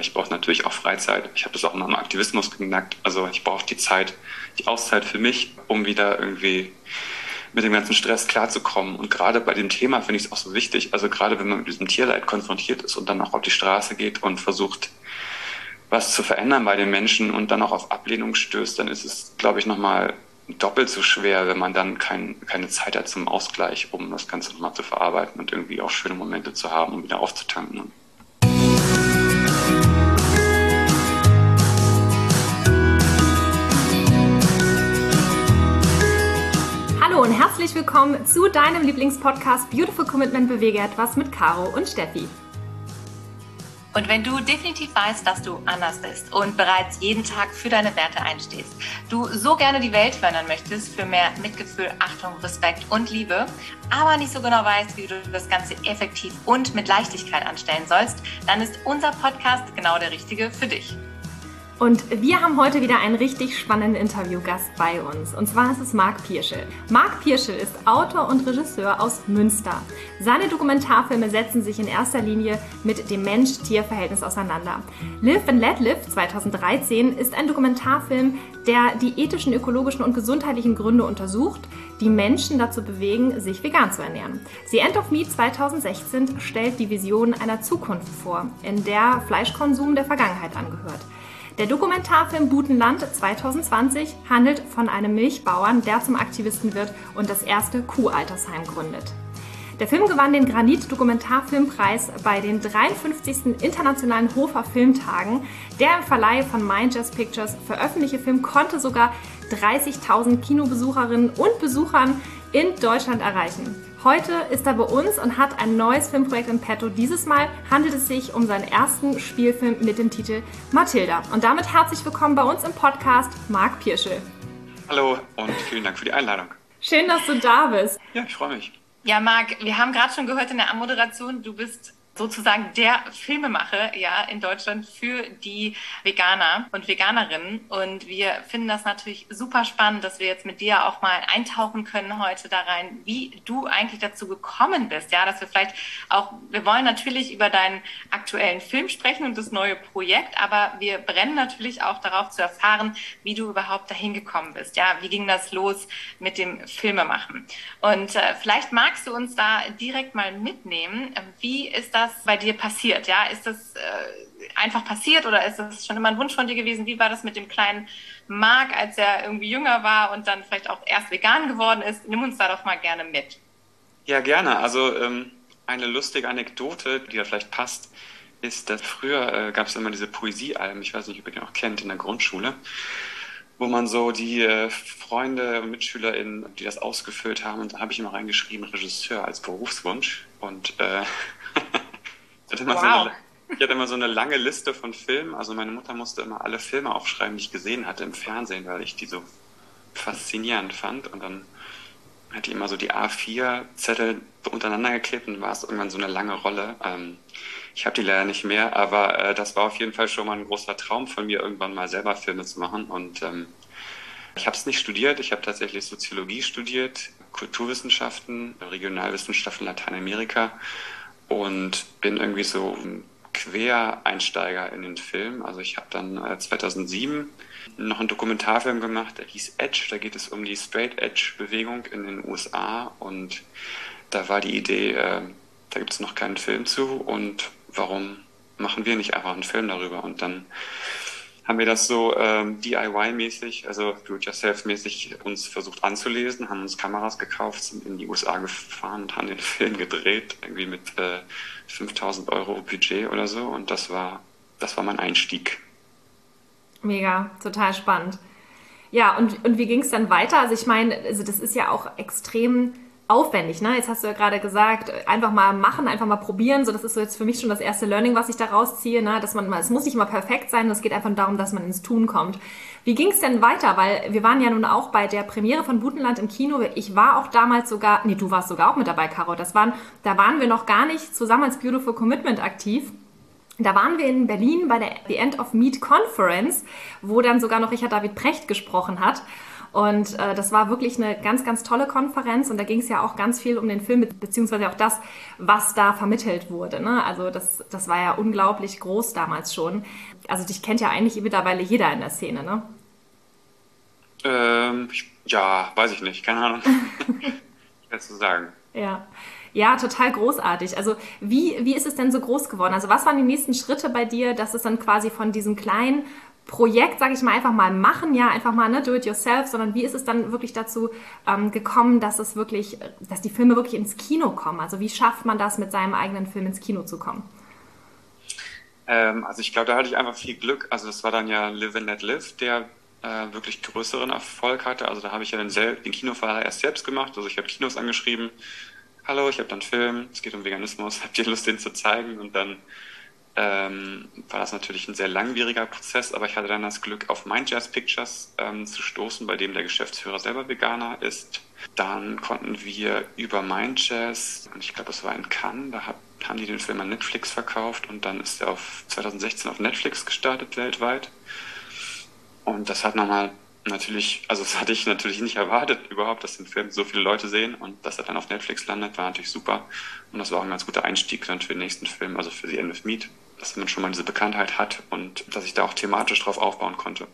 Ich brauche natürlich auch Freizeit. Ich habe das auch in meinem Aktivismus gemerkt. Also ich brauche die Zeit, die Auszeit für mich, um wieder irgendwie mit dem ganzen Stress klarzukommen. Und gerade bei dem Thema finde ich es auch so wichtig. Also gerade wenn man mit diesem Tierleid konfrontiert ist und dann auch auf die Straße geht und versucht, was zu verändern bei den Menschen und dann auch auf Ablehnung stößt, dann ist es, glaube ich, nochmal doppelt so schwer, wenn man dann kein, keine Zeit hat zum Ausgleich, um das Ganze nochmal zu verarbeiten und irgendwie auch schöne Momente zu haben, um wieder aufzutanken. Hallo und herzlich willkommen zu deinem Lieblingspodcast Beautiful Commitment Bewege etwas mit Caro und Steffi. Und wenn du definitiv weißt, dass du anders bist und bereits jeden Tag für deine Werte einstehst, du so gerne die Welt verändern möchtest für mehr Mitgefühl, Achtung, Respekt und Liebe, aber nicht so genau weißt, wie du das Ganze effektiv und mit Leichtigkeit anstellen sollst, dann ist unser Podcast genau der richtige für dich. Und wir haben heute wieder einen richtig spannenden Interviewgast bei uns. Und zwar ist es Marc Pirschel. Marc Pirschel ist Autor und Regisseur aus Münster. Seine Dokumentarfilme setzen sich in erster Linie mit dem Mensch-Tier-Verhältnis auseinander. Live and Let Live 2013 ist ein Dokumentarfilm, der die ethischen, ökologischen und gesundheitlichen Gründe untersucht, die Menschen dazu bewegen, sich vegan zu ernähren. The End of Meat 2016 stellt die Vision einer Zukunft vor, in der Fleischkonsum der Vergangenheit angehört. Der Dokumentarfilm Butenland 2020 handelt von einem Milchbauern, der zum Aktivisten wird und das erste Kuhaltersheim gründet. Der Film gewann den Granit-Dokumentarfilmpreis bei den 53. Internationalen Hofer Filmtagen. Der im Verleih von Mind Pictures veröffentlichte Film konnte sogar 30.000 Kinobesucherinnen und Besuchern in Deutschland erreichen. Heute ist er bei uns und hat ein neues Filmprojekt in petto. Dieses Mal handelt es sich um seinen ersten Spielfilm mit dem Titel Mathilda. Und damit herzlich willkommen bei uns im Podcast, Marc Pirschel. Hallo und vielen Dank für die Einladung. Schön, dass du da bist. Ja, ich freue mich. Ja, Marc, wir haben gerade schon gehört in der Anmoderation, du bist sozusagen der Filmemacher ja in Deutschland für die Veganer und Veganerinnen und wir finden das natürlich super spannend, dass wir jetzt mit dir auch mal eintauchen können heute da rein, wie du eigentlich dazu gekommen bist, ja, dass wir vielleicht auch wir wollen natürlich über deinen aktuellen Film sprechen und das neue Projekt, aber wir brennen natürlich auch darauf zu erfahren, wie du überhaupt dahin gekommen bist. Ja, wie ging das los mit dem Filmemachen? Und äh, vielleicht magst du uns da direkt mal mitnehmen, wie ist das das bei dir passiert? Ja, ist das äh, einfach passiert oder ist das schon immer ein Wunsch von dir gewesen? Wie war das mit dem kleinen Marc, als er irgendwie jünger war und dann vielleicht auch erst vegan geworden ist? Nimm uns da doch mal gerne mit. Ja, gerne. Also ähm, eine lustige Anekdote, die da vielleicht passt, ist, dass früher äh, gab es immer diese Poesiealben, ich weiß nicht, ob ihr die auch kennt, in der Grundschule wo man so die äh, Freunde und MitschülerInnen, die das ausgefüllt haben, und da habe ich immer reingeschrieben, Regisseur als Berufswunsch. Und äh, hatte wow. so eine, ich hatte immer so eine lange Liste von Filmen. Also meine Mutter musste immer alle Filme aufschreiben, die ich gesehen hatte im Fernsehen, weil ich die so faszinierend fand. Und dann hat die immer so die A4-Zettel untereinander geklebt und war es irgendwann so eine lange Rolle. Ähm, ich habe die leider nicht mehr, aber äh, das war auf jeden Fall schon mal ein großer Traum von mir, irgendwann mal selber Filme zu machen. Und ähm, ich habe es nicht studiert, ich habe tatsächlich Soziologie studiert, Kulturwissenschaften, Regionalwissenschaften Lateinamerika und bin irgendwie so ein Quereinsteiger in den Film. Also ich habe dann äh, 2007 noch einen Dokumentarfilm gemacht, der hieß Edge. Da geht es um die Straight Edge Bewegung in den USA und da war die Idee, äh, da gibt es noch keinen Film zu und warum machen wir nicht einfach einen Film darüber? Und dann haben wir das so ähm, DIY-mäßig, also Do-it-yourself-mäßig uns versucht anzulesen, haben uns Kameras gekauft, sind in die USA gefahren und haben den Film gedreht, irgendwie mit äh, 5000 Euro Budget oder so. Und das war, das war mein Einstieg. Mega, total spannend. Ja, und, und wie ging es dann weiter? Also ich meine, also das ist ja auch extrem aufwendig. Ne? Jetzt hast du ja gerade gesagt, einfach mal machen, einfach mal probieren. So, das ist so jetzt für mich schon das erste Learning, was ich da rausziehe, ne? dass man, es muss nicht mal perfekt sein, es geht einfach darum, dass man ins Tun kommt. Wie ging es denn weiter? Weil wir waren ja nun auch bei der Premiere von Butenland im Kino. Ich war auch damals sogar, nee, du warst sogar auch mit dabei, Caro. Das waren, da waren wir noch gar nicht zusammen als Beautiful Commitment aktiv. Da waren wir in Berlin bei der The End of Meat Conference, wo dann sogar noch Richard David Precht gesprochen hat. Und äh, das war wirklich eine ganz, ganz tolle Konferenz und da ging es ja auch ganz viel um den Film, beziehungsweise auch das, was da vermittelt wurde. Ne? Also das, das war ja unglaublich groß damals schon. Also dich kennt ja eigentlich mittlerweile jeder in der Szene, ne? Ähm, ja, weiß ich nicht, keine Ahnung. Schwer zu sagen. Ja. Ja, total großartig. Also wie, wie ist es denn so groß geworden? Also was waren die nächsten Schritte bei dir, dass es dann quasi von diesem kleinen Projekt, sage ich mal, einfach mal machen, ja, einfach mal ne, do it yourself, sondern wie ist es dann wirklich dazu ähm, gekommen, dass es wirklich, dass die Filme wirklich ins Kino kommen? Also wie schafft man das, mit seinem eigenen Film ins Kino zu kommen? Ähm, also ich glaube, da hatte ich einfach viel Glück. Also das war dann ja Live and Let Live, der äh, wirklich größeren Erfolg hatte. Also da habe ich ja den, den Kinoverleih erst selbst gemacht. Also ich habe Kinos angeschrieben, hallo, ich habe dann Film, es geht um Veganismus, habt ihr Lust, den zu zeigen? Und dann ähm, war das natürlich ein sehr langwieriger Prozess, aber ich hatte dann das Glück, auf Mind Jazz Pictures ähm, zu stoßen, bei dem der Geschäftsführer selber Veganer ist. Dann konnten wir über Mind Jazz, und ich glaube, es war in Cannes, da hat, haben die den Film an Netflix verkauft und dann ist er auf 2016 auf Netflix gestartet weltweit. Und das hat nochmal natürlich, also das hatte ich natürlich nicht erwartet überhaupt, dass den Film so viele Leute sehen und dass er dann auf Netflix landet, war natürlich super. Und das war auch ein ganz guter Einstieg dann für den nächsten Film, also für The End of Meat, dass man schon mal diese Bekanntheit hat und dass ich da auch thematisch drauf aufbauen konnte.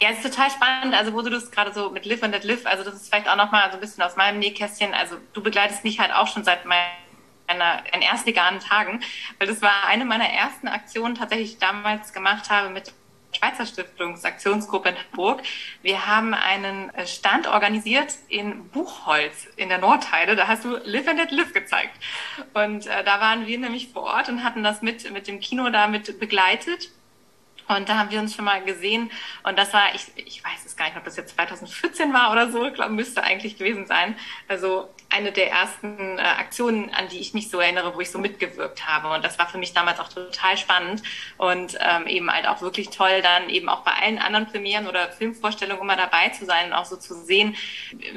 Ja, es ist total spannend. Also, wo du das gerade so mit Live and Let Live, also das ist vielleicht auch nochmal so ein bisschen aus meinem Nähkästchen. Also, du begleitest mich halt auch schon seit meiner in erst veganen Tagen, weil das war eine meiner ersten Aktionen, tatsächlich ich damals gemacht habe mit Schweizer Stiftungsaktionsgruppe in Hamburg. Wir haben einen äh, Stand organisiert in Buchholz in der Nordheide. Da hast du Live and Let Live gezeigt. Und äh, da waren wir nämlich vor Ort und hatten das mit, mit dem Kino damit begleitet. Und da haben wir uns schon mal gesehen. Und das war, ich, ich weiß es gar nicht, ob das jetzt 2014 war oder so, glaube, müsste eigentlich gewesen sein. Also eine der ersten äh, Aktionen, an die ich mich so erinnere, wo ich so mitgewirkt habe. Und das war für mich damals auch total spannend und ähm, eben halt auch wirklich toll, dann eben auch bei allen anderen Premieren oder Filmvorstellungen immer dabei zu sein und auch so zu sehen,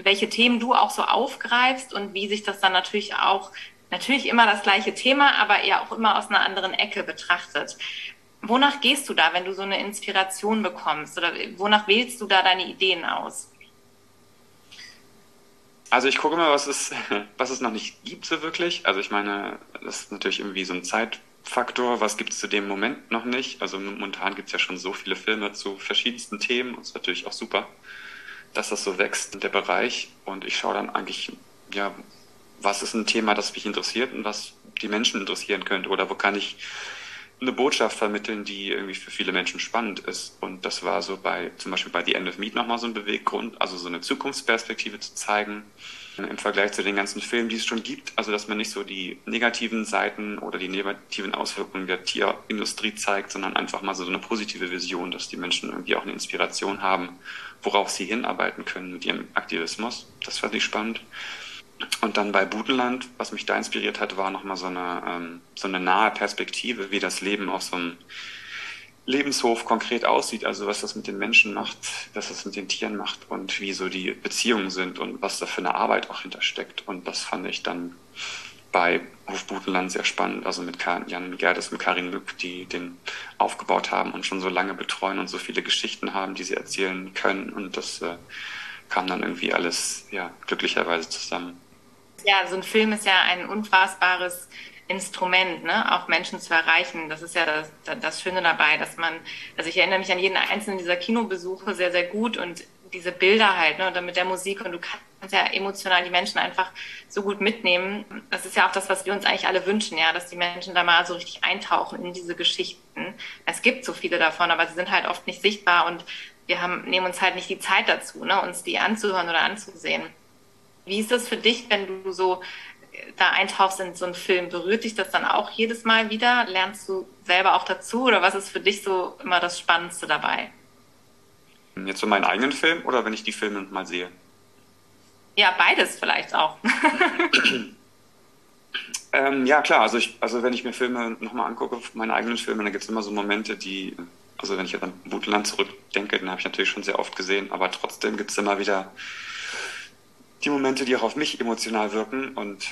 welche Themen du auch so aufgreifst und wie sich das dann natürlich auch natürlich immer das gleiche Thema, aber eher auch immer aus einer anderen Ecke betrachtet. Wonach gehst du da, wenn du so eine Inspiration bekommst? Oder wonach wählst du da deine Ideen aus? Also ich gucke mal, was es, was es noch nicht gibt so wirklich. Also ich meine, das ist natürlich irgendwie so ein Zeitfaktor. Was gibt es zu dem Moment noch nicht? Also momentan gibt es ja schon so viele Filme zu verschiedensten Themen. Und es ist natürlich auch super, dass das so wächst, der Bereich. Und ich schaue dann eigentlich, ja, was ist ein Thema, das mich interessiert und was die Menschen interessieren könnte? Oder wo kann ich eine Botschaft vermitteln, die irgendwie für viele Menschen spannend ist. Und das war so bei, zum Beispiel bei The End of Meat nochmal so ein Beweggrund, also so eine Zukunftsperspektive zu zeigen im Vergleich zu den ganzen Filmen, die es schon gibt. Also, dass man nicht so die negativen Seiten oder die negativen Auswirkungen der Tierindustrie zeigt, sondern einfach mal so eine positive Vision, dass die Menschen irgendwie auch eine Inspiration haben, worauf sie hinarbeiten können mit ihrem Aktivismus. Das fand ich spannend. Und dann bei Budenland, was mich da inspiriert hat, war nochmal so eine, ähm, so eine nahe Perspektive, wie das Leben auf so einem Lebenshof konkret aussieht, also was das mit den Menschen macht, was das mit den Tieren macht und wie so die Beziehungen sind und was da für eine Arbeit auch hintersteckt. Und das fand ich dann bei Hof Budenland sehr spannend, also mit Jan Gerdes und Karin Mück, die den aufgebaut haben und schon so lange betreuen und so viele Geschichten haben, die sie erzählen können. Und das äh, kam dann irgendwie alles ja glücklicherweise zusammen. Ja, so ein Film ist ja ein unfassbares Instrument, ne, auch Menschen zu erreichen. Das ist ja das, das Schöne dabei, dass man, also ich erinnere mich an jeden einzelnen dieser Kinobesuche sehr, sehr gut und diese Bilder halt, ne, und mit der Musik und du kannst ja emotional die Menschen einfach so gut mitnehmen. Das ist ja auch das, was wir uns eigentlich alle wünschen, ja, dass die Menschen da mal so richtig eintauchen in diese Geschichten. Es gibt so viele davon, aber sie sind halt oft nicht sichtbar und wir haben, nehmen uns halt nicht die Zeit dazu, ne, uns die anzuhören oder anzusehen. Wie ist das für dich, wenn du so äh, da eintauchst in so einen Film? Berührt dich das dann auch jedes Mal wieder? Lernst du selber auch dazu oder was ist für dich so immer das Spannendste dabei? Jetzt so meinen eigenen Film oder wenn ich die Filme mal sehe? Ja, beides vielleicht auch. ähm, ja, klar. Also, ich, also wenn ich mir Filme nochmal angucke, meine eigenen Filme, dann gibt es immer so Momente, die, also wenn ich jetzt an Butenland zurückdenke, den habe ich natürlich schon sehr oft gesehen, aber trotzdem gibt es immer wieder die Momente, die auch auf mich emotional wirken. Und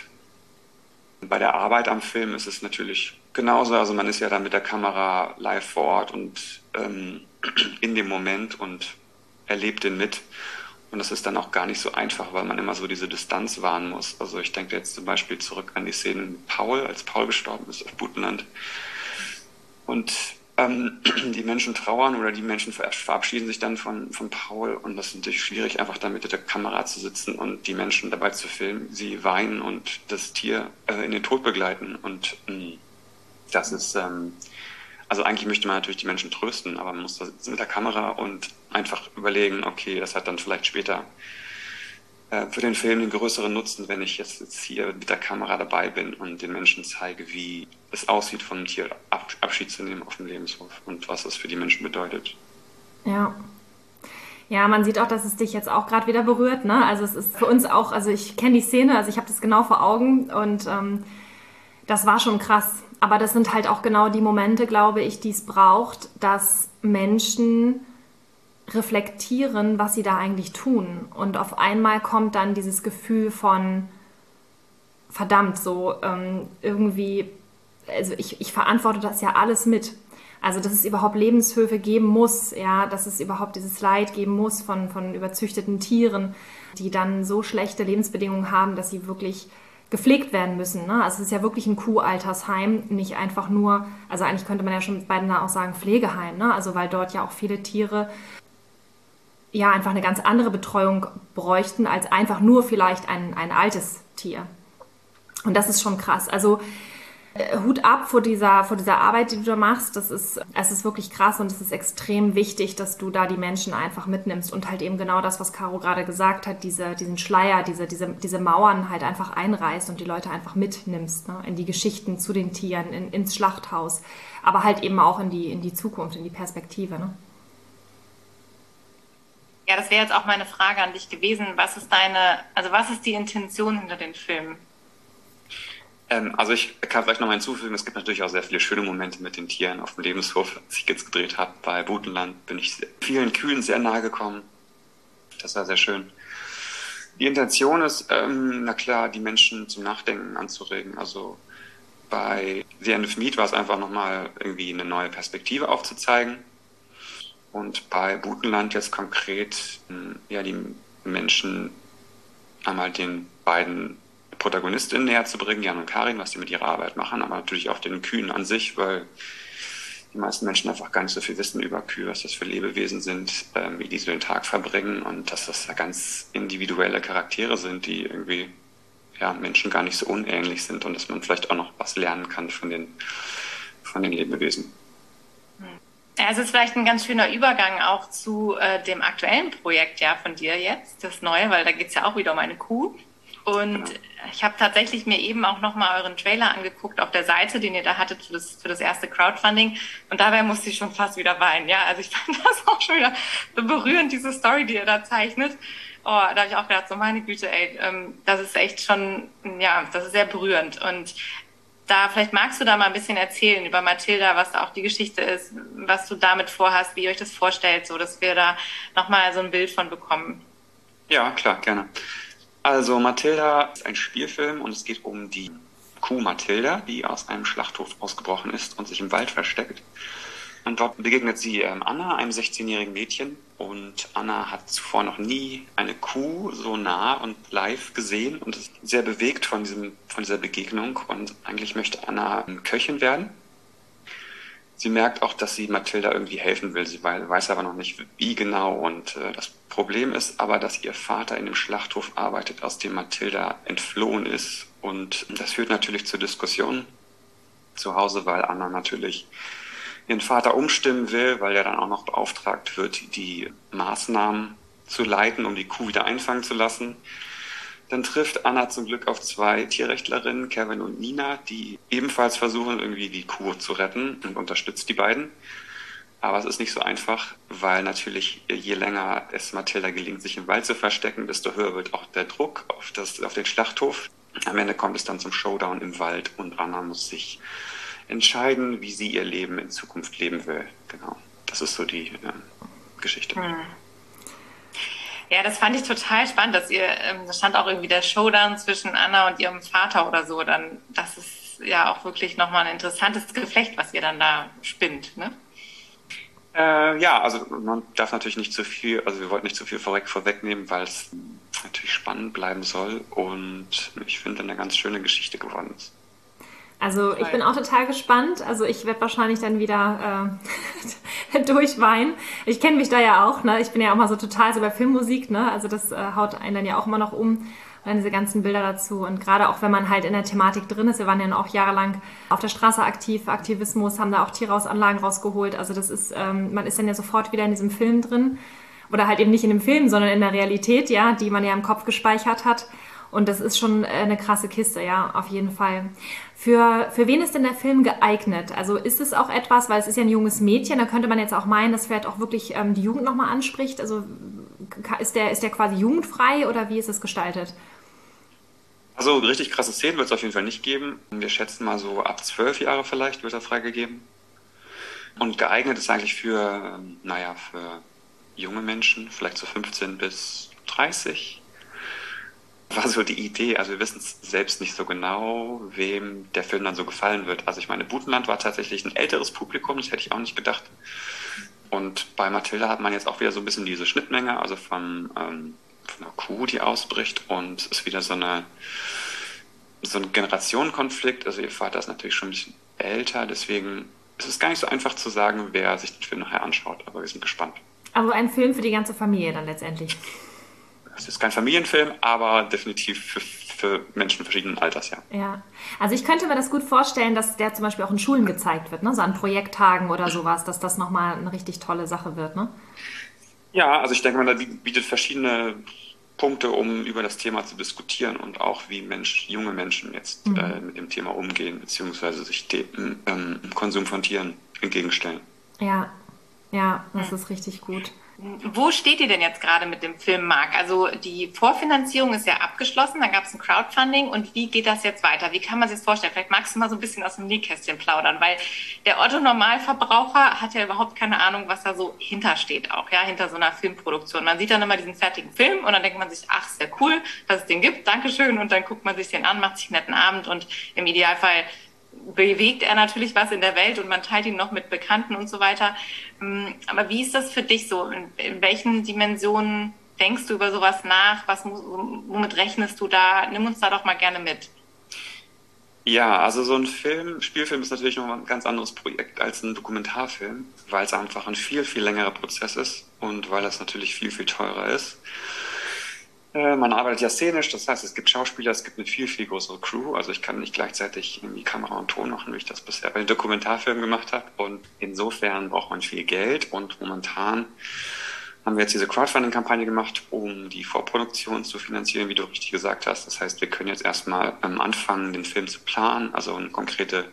bei der Arbeit am Film ist es natürlich genauso. Also man ist ja dann mit der Kamera live vor Ort und ähm, in dem Moment und erlebt den mit. Und das ist dann auch gar nicht so einfach, weil man immer so diese Distanz wahren muss. Also ich denke jetzt zum Beispiel zurück an die Szene mit Paul, als Paul gestorben ist auf Butenland. Und ähm, die Menschen trauern oder die Menschen verabschieden sich dann von, von Paul. Und das ist natürlich schwierig, einfach da mit der Kamera zu sitzen und die Menschen dabei zu filmen, sie weinen und das Tier äh, in den Tod begleiten. Und mh, das ist... Ähm, also eigentlich möchte man natürlich die Menschen trösten, aber man muss da mit der Kamera und einfach überlegen, okay, das hat dann vielleicht später für den Film den größeren Nutzen, wenn ich jetzt, jetzt hier mit der Kamera dabei bin und den Menschen zeige, wie es aussieht, von einem Tier Ab Abschied zu nehmen auf dem Lebenshof und was das für die Menschen bedeutet. Ja. Ja, man sieht auch, dass es dich jetzt auch gerade wieder berührt. Ne? Also es ist für uns auch, also ich kenne die Szene, also ich habe das genau vor Augen und ähm, das war schon krass. Aber das sind halt auch genau die Momente, glaube ich, die es braucht, dass Menschen reflektieren, was sie da eigentlich tun. Und auf einmal kommt dann dieses Gefühl von, verdammt, so ähm, irgendwie, also ich, ich verantworte das ja alles mit. Also, dass es überhaupt Lebenshöfe geben muss, ja, dass es überhaupt dieses Leid geben muss von, von überzüchteten Tieren, die dann so schlechte Lebensbedingungen haben, dass sie wirklich gepflegt werden müssen. Ne? Also es ist ja wirklich ein Kuhaltersheim, nicht einfach nur, also eigentlich könnte man ja schon beiden auch sagen Pflegeheim, ne? also weil dort ja auch viele Tiere ja einfach eine ganz andere Betreuung bräuchten als einfach nur vielleicht ein, ein altes Tier. Und das ist schon krass. Also äh, Hut ab vor dieser, vor dieser Arbeit, die du da machst. Das ist, es ist wirklich krass und es ist extrem wichtig, dass du da die Menschen einfach mitnimmst und halt eben genau das, was Caro gerade gesagt hat, diese, diesen Schleier, diese, diese, diese Mauern halt einfach einreißt und die Leute einfach mitnimmst, ne? in die Geschichten zu den Tieren, in, ins Schlachthaus, aber halt eben auch in die, in die Zukunft, in die Perspektive. Ne? Ja, das wäre jetzt auch meine Frage an dich gewesen. Was ist deine, also was ist die Intention hinter den Filmen? Ähm, also ich kann vielleicht noch mal hinzufügen, es gibt natürlich auch sehr viele schöne Momente mit den Tieren auf dem Lebenshof. Als ich jetzt gedreht habe bei Butenland, bin ich vielen Kühen sehr nahe gekommen. Das war sehr schön. Die Intention ist, ähm, na klar, die Menschen zum Nachdenken anzuregen. Also bei The End of Meat war es einfach nochmal irgendwie eine neue Perspektive aufzuzeigen. Und bei Butenland jetzt konkret, ähm, ja, die Menschen einmal den beiden Protagonistinnen näher zu bringen, Jan und Karin, was die mit ihrer Arbeit machen, aber natürlich auch den Kühen an sich, weil die meisten Menschen einfach gar nicht so viel wissen über Kühe, was das für Lebewesen sind, ähm, wie die so den Tag verbringen und dass das ja ganz individuelle Charaktere sind, die irgendwie ja, Menschen gar nicht so unähnlich sind und dass man vielleicht auch noch was lernen kann von den, von den Lebewesen. Ja, es ist vielleicht ein ganz schöner Übergang auch zu äh, dem aktuellen Projekt ja von dir jetzt, das neue, weil da geht es ja auch wieder um eine Kuh. Und genau. ich habe tatsächlich mir eben auch nochmal euren Trailer angeguckt auf der Seite, den ihr da hattet für das, für das erste Crowdfunding. Und dabei musste ich schon fast wieder weinen. Ja, also ich fand das auch schon wieder so berührend, diese Story, die ihr da zeichnet. Oh, da habe ich auch gedacht, so meine Güte, ey, ähm, das ist echt schon, ja, das ist sehr berührend. Und da vielleicht magst du da mal ein bisschen erzählen über Mathilda, was da auch die Geschichte ist, was du damit vorhast, wie ihr euch das vorstellt, so dass wir da nochmal so ein Bild von bekommen. Ja, klar, gerne. Also Mathilda ist ein Spielfilm und es geht um die Kuh Mathilda, die aus einem Schlachthof ausgebrochen ist und sich im Wald versteckt. Und dort begegnet sie ähm, Anna, einem 16-jährigen Mädchen. Und Anna hat zuvor noch nie eine Kuh so nah und live gesehen und ist sehr bewegt von, diesem, von dieser Begegnung. Und eigentlich möchte Anna Köchin werden. Sie merkt auch, dass sie Mathilda irgendwie helfen will. Sie weiß aber noch nicht, wie genau. Und äh, das Problem ist aber, dass ihr Vater in dem Schlachthof arbeitet, aus dem Mathilda entflohen ist. Und das führt natürlich zu Diskussionen zu Hause, weil Anna natürlich ihren Vater umstimmen will, weil er dann auch noch beauftragt wird, die Maßnahmen zu leiten, um die Kuh wieder einfangen zu lassen. Dann trifft Anna zum Glück auf zwei Tierrechtlerinnen, Kevin und Nina, die ebenfalls versuchen, irgendwie die Kuh zu retten und unterstützt die beiden. Aber es ist nicht so einfach, weil natürlich je länger es Mathilda gelingt, sich im Wald zu verstecken, desto höher wird auch der Druck auf, das, auf den Schlachthof. Am Ende kommt es dann zum Showdown im Wald und Anna muss sich entscheiden, wie sie ihr Leben in Zukunft leben will. Genau. Das ist so die äh, Geschichte. Hm. Ja, das fand ich total spannend, dass ihr, ähm, da stand auch irgendwie der Showdown zwischen Anna und ihrem Vater oder so. Dann, das ist ja auch wirklich nochmal ein interessantes Geflecht, was ihr dann da spinnt, ne? Äh, ja, also man darf natürlich nicht zu viel, also wir wollten nicht zu viel vorweg, vorwegnehmen, weil es natürlich spannend bleiben soll und ich finde eine ganz schöne Geschichte geworden ist. Also ich bin auch total gespannt. Also ich werde wahrscheinlich dann wieder äh, durchweinen. Ich kenne mich da ja auch. Ne? Ich bin ja auch mal so total so bei Filmmusik. Ne? Also das äh, haut einen dann ja auch immer noch um. Und dann diese ganzen Bilder dazu. Und gerade auch wenn man halt in der Thematik drin ist. Wir waren ja auch jahrelang auf der Straße aktiv, Aktivismus, haben da auch Tierhausanlagen rausgeholt. Also das ist, ähm, man ist dann ja sofort wieder in diesem Film drin. Oder halt eben nicht in dem Film, sondern in der Realität, ja, die man ja im Kopf gespeichert hat. Und das ist schon äh, eine krasse Kiste, ja, auf jeden Fall. Für, für wen ist denn der Film geeignet? Also ist es auch etwas, weil es ist ja ein junges Mädchen, da könnte man jetzt auch meinen, dass vielleicht auch wirklich ähm, die Jugend nochmal anspricht. Also ist der, ist der quasi jugendfrei oder wie ist es gestaltet? Also richtig krasse Szenen wird es auf jeden Fall nicht geben. Wir schätzen mal so ab zwölf Jahre vielleicht wird er freigegeben. Und geeignet ist eigentlich für, ähm, naja, für junge Menschen, vielleicht so 15 bis 30 war so die Idee. Also wir wissen es selbst nicht so genau, wem der Film dann so gefallen wird. Also ich meine, Butenland war tatsächlich ein älteres Publikum, das hätte ich auch nicht gedacht. Und bei Mathilda hat man jetzt auch wieder so ein bisschen diese Schnittmenge, also von, ähm, von einer Kuh, die ausbricht und es ist wieder so eine so ein Generationenkonflikt. Also ihr Vater ist natürlich schon ein bisschen älter, deswegen ist es gar nicht so einfach zu sagen, wer sich den Film nachher anschaut, aber wir sind gespannt. Also ein Film für die ganze Familie dann letztendlich. Es ist kein Familienfilm, aber definitiv für, für Menschen verschiedenen Alters, ja. Ja, also ich könnte mir das gut vorstellen, dass der zum Beispiel auch in Schulen gezeigt wird, ne? so an Projekttagen oder sowas, dass das nochmal eine richtig tolle Sache wird, ne? Ja, also ich denke mal, da bietet verschiedene Punkte, um über das Thema zu diskutieren und auch wie Mensch, junge Menschen jetzt mhm. äh, mit dem Thema umgehen, beziehungsweise sich dem ähm, Konsum von Tieren entgegenstellen. Ja, ja, das ist richtig gut. Wo steht ihr denn jetzt gerade mit dem Film, Marc? Also die Vorfinanzierung ist ja abgeschlossen, dann gab es ein Crowdfunding und wie geht das jetzt weiter? Wie kann man sich das vorstellen? Vielleicht magst du mal so ein bisschen aus dem Nähkästchen plaudern, weil der Otto-Normalverbraucher hat ja überhaupt keine Ahnung, was da so hintersteht auch, ja, hinter so einer Filmproduktion. Man sieht dann immer diesen fertigen Film und dann denkt man sich, ach, sehr cool, dass es den gibt, Dankeschön und dann guckt man sich den an, macht sich einen netten Abend und im Idealfall bewegt er natürlich was in der Welt und man teilt ihn noch mit Bekannten und so weiter. Ähm, aber wie ist das für dich so? In, welchen Dimensionen denkst du über sowas nach? Was, womit rechnest du da? Nimm uns da doch mal gerne mit. Ja, also so ein Film, Spielfilm ist natürlich noch ein ganz anderes Projekt als ein Dokumentarfilm, weil es einfach ein viel, viel längerer Prozess ist und weil es natürlich viel, viel teurer ist. Äh, man arbeitet ja szenisch, das heißt, es gibt Schauspieler, es gibt eine viel, viel größere Crew. Also ich kann nicht gleichzeitig irgendwie Kamera und Ton machen, wie ich das bisher bei den Dokumentarfilmen gemacht habe. Und insofern braucht man viel Geld. Und momentan haben wir jetzt diese Crowdfunding-Kampagne gemacht, um die Vorproduktion zu finanzieren, wie du richtig gesagt hast. Das heißt, wir können jetzt erstmal anfangen, den Film zu planen, also eine konkrete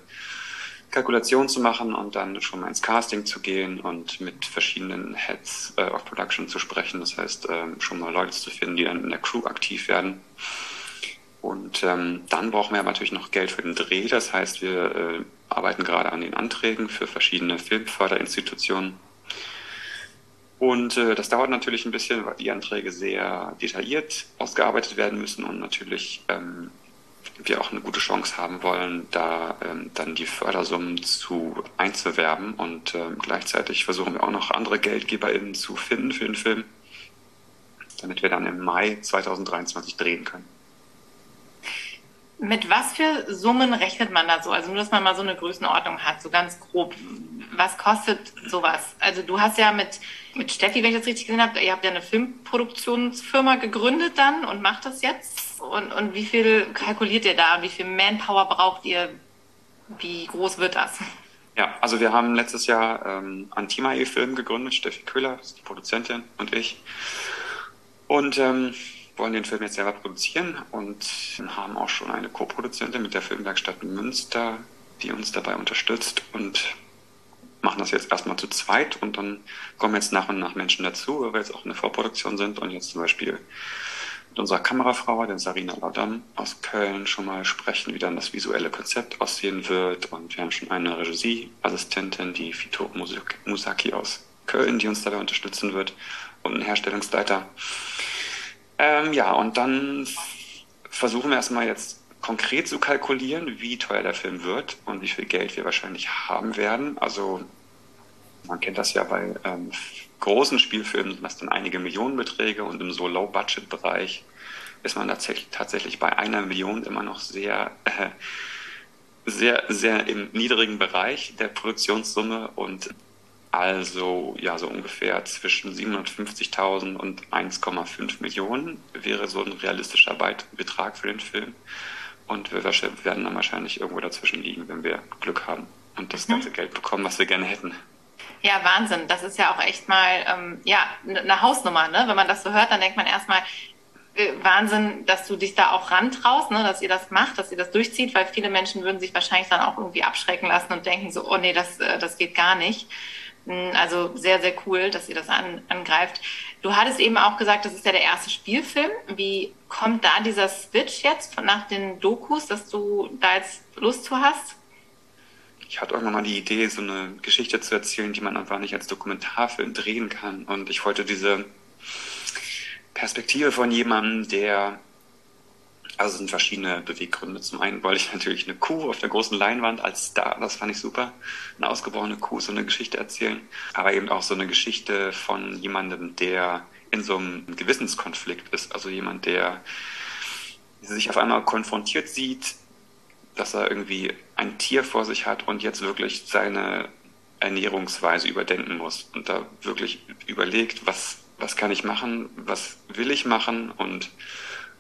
Kalkulation zu machen und dann schon mal ins Casting zu gehen und mit verschiedenen Heads äh, of Production zu sprechen. Das heißt, ähm, schon mal Leute zu finden, die dann in der Crew aktiv werden. Und ähm, dann brauchen wir aber natürlich noch Geld für den Dreh. Das heißt, wir äh, arbeiten gerade an den Anträgen für verschiedene Filmförderinstitutionen. Und äh, das dauert natürlich ein bisschen, weil die Anträge sehr detailliert ausgearbeitet werden müssen und natürlich ähm, wir auch eine gute Chance haben wollen, da ähm, dann die Fördersummen zu einzuwerben. Und ähm, gleichzeitig versuchen wir auch noch andere GeldgeberInnen zu finden für den Film, damit wir dann im Mai 2023 drehen können. Mit was für Summen rechnet man da so? Also nur, dass man mal so eine Größenordnung hat, so ganz grob. Was kostet sowas? Also du hast ja mit, mit Steffi, wenn ich das richtig gesehen habe, ihr habt ja eine Filmproduktionsfirma gegründet dann und macht das jetzt. Und, und wie viel kalkuliert ihr da? Wie viel Manpower braucht ihr? Wie groß wird das? Ja, also wir haben letztes Jahr ähm, Antimae Film gegründet, Steffi Köhler, ist die Produzentin und ich. Und ähm, wollen den Film jetzt selber produzieren und haben auch schon eine Co-Produzentin mit der Filmwerkstatt Münster, die uns dabei unterstützt und machen das jetzt erstmal zu zweit und dann kommen jetzt nach und nach Menschen dazu, weil wir jetzt auch in der Vorproduktion sind und jetzt zum Beispiel mit unserer Kamerafrau, der Sarina Laudam aus Köln, schon mal sprechen, wie dann das visuelle Konzept aussehen wird. Und wir haben schon eine Regieassistentin, die Fito Musaki aus Köln, die uns dabei unterstützen wird und einen Herstellungsleiter. Ähm, ja, und dann versuchen wir erstmal jetzt konkret zu kalkulieren, wie teuer der Film wird und wie viel Geld wir wahrscheinlich haben werden. Also Man kennt das ja bei ähm, großen Spielfilmen, das dann einige Millionenbeträge und im so Low-Budget-Bereich ist man tatsächlich, tatsächlich bei einer Million immer noch sehr, äh, sehr, sehr im niedrigen Bereich der Produktionssumme und also ja, so ungefähr zwischen 750.000 und 1,5 Millionen wäre so ein realistischer Betrag für den Film. Und wir werden dann wahrscheinlich irgendwo dazwischen liegen, wenn wir Glück haben und das ganze mhm. Geld bekommen, was wir gerne hätten. Ja, Wahnsinn. Das ist ja auch echt mal ähm, ja, eine Hausnummer. Ne? Wenn man das so hört, dann denkt man erstmal, äh, Wahnsinn, dass du dich da auch rantraust, ne? dass ihr das macht, dass ihr das durchzieht, weil viele Menschen würden sich wahrscheinlich dann auch irgendwie abschrecken lassen und denken so, oh nee, das, äh, das geht gar nicht. Hm, also sehr, sehr cool, dass ihr das an, angreift. Du hattest eben auch gesagt, das ist ja der erste Spielfilm. Wie kommt da dieser Switch jetzt nach den Dokus, dass du da jetzt Lust zu hast? Ich hatte irgendwann mal die Idee, so eine Geschichte zu erzählen, die man einfach nicht als Dokumentarfilm drehen kann. Und ich wollte diese Perspektive von jemandem, der also es sind verschiedene Beweggründe. Zum einen wollte ich natürlich eine Kuh auf der großen Leinwand als Star, das fand ich super. Eine ausgeborene Kuh, so eine Geschichte erzählen. Aber eben auch so eine Geschichte von jemandem, der in so einem Gewissenskonflikt ist. Also jemand, der sich auf einmal konfrontiert sieht, dass er irgendwie ein Tier vor sich hat und jetzt wirklich seine Ernährungsweise überdenken muss und da wirklich überlegt, was, was kann ich machen, was will ich machen und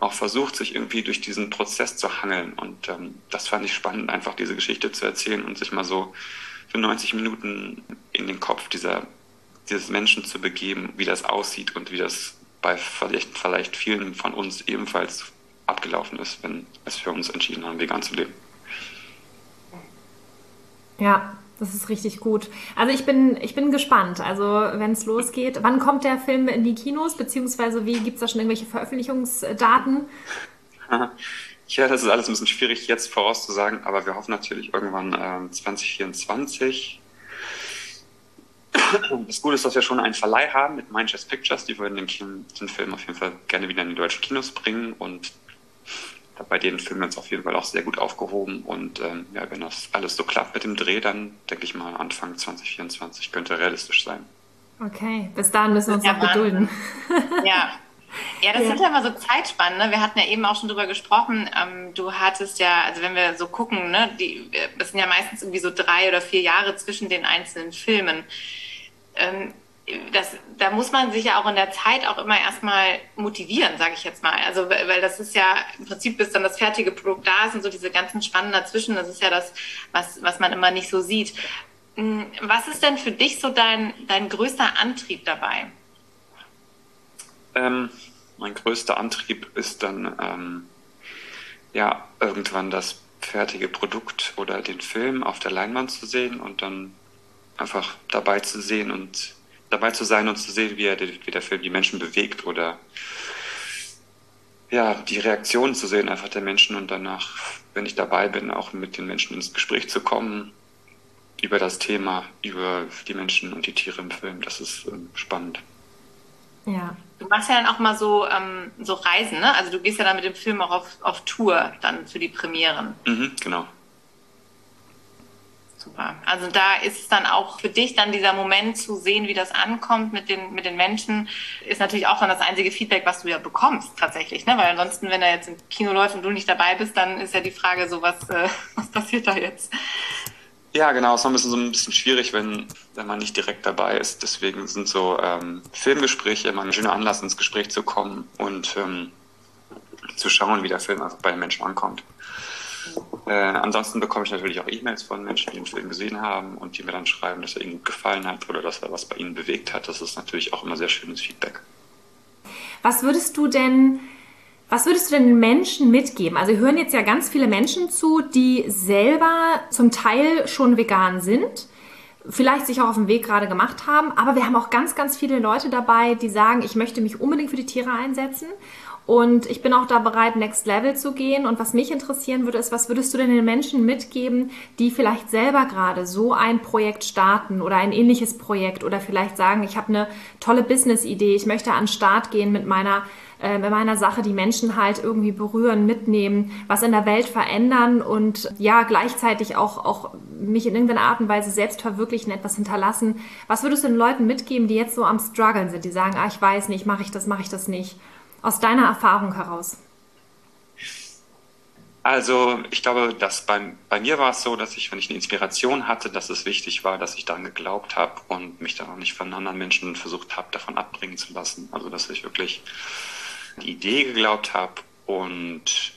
auch versucht, sich irgendwie durch diesen Prozess zu hangeln. Und ähm, das fand ich spannend, einfach diese Geschichte zu erzählen und sich mal so für 90 Minuten in den Kopf dieser, dieses Menschen zu begeben, wie das aussieht und wie das bei vielleicht, vielleicht vielen von uns ebenfalls abgelaufen ist, wenn es für uns entschieden haben, vegan zu leben. Ja, das ist richtig gut. Also ich bin, ich bin gespannt. Also wenn es losgeht, wann kommt der Film in die Kinos, beziehungsweise wie gibt es da schon irgendwelche Veröffentlichungsdaten? Ja, das ist alles ein bisschen schwierig jetzt vorauszusagen, aber wir hoffen natürlich irgendwann äh, 2024. Das Gute ist, dass wir schon einen Verleih haben mit Mindchess Pictures. Die würden den, den Film auf jeden Fall gerne wieder in die deutschen Kinos bringen und bei denen fühlen wir uns auf jeden Fall auch sehr gut aufgehoben. Und ähm, ja, wenn das alles so klappt mit dem Dreh, dann denke ich mal, Anfang 2024 könnte realistisch sein. Okay, bis dahin müssen wir uns ja, noch gedulden. Ja. Ja, das ja. sind ja immer so Zeitspannen. Ne? Wir hatten ja eben auch schon drüber gesprochen. Ähm, du hattest ja, also wenn wir so gucken, ne, die, das sind ja meistens irgendwie so drei oder vier Jahre zwischen den einzelnen Filmen. Ähm, das, da muss man sich ja auch in der Zeit auch immer erstmal motivieren, sage ich jetzt mal. Also, weil das ist ja im Prinzip, bis dann das fertige Produkt da ist und so diese ganzen Spannen dazwischen, das ist ja das, was, was man immer nicht so sieht. Hm, was ist denn für dich so dein, dein größter Antrieb dabei? Ähm, mein größter Antrieb ist dann, ähm, ja, irgendwann das fertige Produkt oder den Film auf der Leinwand zu sehen und dann einfach dabei zu sehen und dabei zu sein und zu sehen, wie, er, wie der Film die Menschen bewegt oder ja, die Reaktionen zu sehen einfach der Menschen und danach, wenn ich dabei bin, auch mit den Menschen ins Gespräch zu kommen über das Thema, über die Menschen und die Tiere im Film. Das ist ähm, spannend. Ja. Du machst ja dann auch mal so, ähm, so Reisen, ne? Also du gehst ja dann mit dem Film auch auf, auf Tour dann für die Premieren. Mhm, genau. Super. Also da ist es dann auch für dich dann dieser Moment zu sehen, wie das ankommt mit den, mit den Menschen, ist natürlich auch dann das einzige Feedback, was du ja bekommst tatsächlich. Ne? Weil ansonsten, wenn er jetzt im Kino läuft und du nicht dabei bist, dann ist ja die Frage so, was, äh, was passiert da jetzt? Ja, genau, es ist ein bisschen so ein bisschen schwierig, wenn, wenn man nicht direkt dabei ist. Deswegen sind so ähm, Filmgespräche immer ein schöner Anlass, ins Gespräch zu kommen und ähm, zu schauen, wie der Film einfach bei den Menschen ankommt. Äh, ansonsten bekomme ich natürlich auch E-Mails von Menschen, die den Film gesehen haben und die mir dann schreiben, dass er ihnen gut gefallen hat oder dass er was bei ihnen bewegt hat. Das ist natürlich auch immer sehr schönes Feedback. Was würdest du denn, was würdest du den Menschen mitgeben? Also hören jetzt ja ganz viele Menschen zu, die selber zum Teil schon vegan sind vielleicht sich auch auf den Weg gerade gemacht haben. Aber wir haben auch ganz, ganz viele Leute dabei, die sagen, ich möchte mich unbedingt für die Tiere einsetzen Und ich bin auch da bereit, Next Level zu gehen. Und was mich interessieren würde, ist, was würdest du denn den Menschen mitgeben, die vielleicht selber gerade so ein Projekt starten oder ein ähnliches Projekt oder vielleicht sagen, ich habe eine tolle Business-Idee, ich möchte an den Start gehen mit meiner äh, bei meiner Sache die Menschen halt irgendwie berühren, mitnehmen, was in der Welt verändern und ja, gleichzeitig auch, auch mich in irgendeiner Art und Weise selbst verwirklichen, etwas hinterlassen. Was würdest du den Leuten mitgeben, die jetzt so am struggeln sind, die sagen, ah, ich weiß nicht, mache ich das, mache ich das nicht? Aus deiner Erfahrung heraus. Also ich glaube, dass bei, bei mir war es so, dass ich, wenn ich eine Inspiration hatte, dass es wichtig war, dass ich daran geglaubt habe und mich dann auch nicht von anderen Menschen versucht habe, davon abbringen zu lassen. Also dass ich wirklich die Idee geglaubt habe und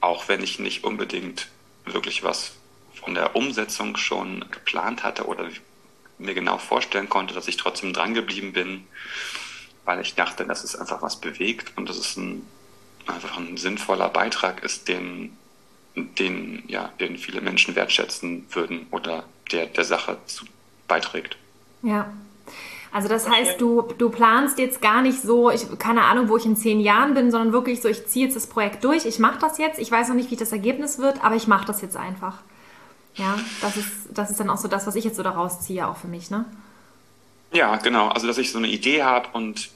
auch wenn ich nicht unbedingt wirklich was von der Umsetzung schon geplant hatte oder mir genau vorstellen konnte, dass ich trotzdem dran geblieben bin, weil ich dachte, dass es einfach was bewegt und dass es ein, einfach ein sinnvoller Beitrag ist, den, den, ja, den viele Menschen wertschätzen würden oder der der Sache zu, beiträgt. Ja, also das heißt, du, du planst jetzt gar nicht so, ich keine Ahnung, wo ich in zehn Jahren bin, sondern wirklich so, ich ziehe jetzt das Projekt durch, ich mache das jetzt, ich weiß noch nicht, wie das Ergebnis wird, aber ich mache das jetzt einfach. Ja, das ist, das ist dann auch so das, was ich jetzt so daraus ziehe, auch für mich, ne? Ja, genau. Also, dass ich so eine Idee habe und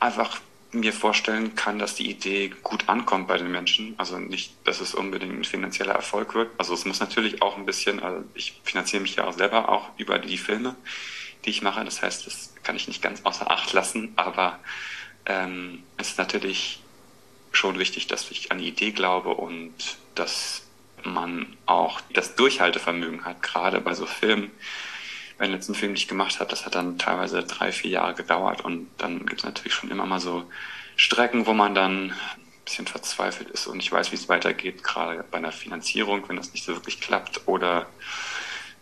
einfach mir vorstellen kann, dass die Idee gut ankommt bei den Menschen. Also nicht, dass es unbedingt ein finanzieller Erfolg wird. Also es muss natürlich auch ein bisschen, also ich finanziere mich ja auch selber auch über die Filme die ich mache. Das heißt, das kann ich nicht ganz außer Acht lassen, aber ähm, es ist natürlich schon wichtig, dass ich an die Idee glaube und dass man auch das Durchhaltevermögen hat, gerade bei so Filmen. Bei den letzten Film, den ich gemacht habe, das hat dann teilweise drei, vier Jahre gedauert und dann gibt es natürlich schon immer mal so Strecken, wo man dann ein bisschen verzweifelt ist und nicht weiß, wie es weitergeht, gerade bei einer Finanzierung, wenn das nicht so wirklich klappt oder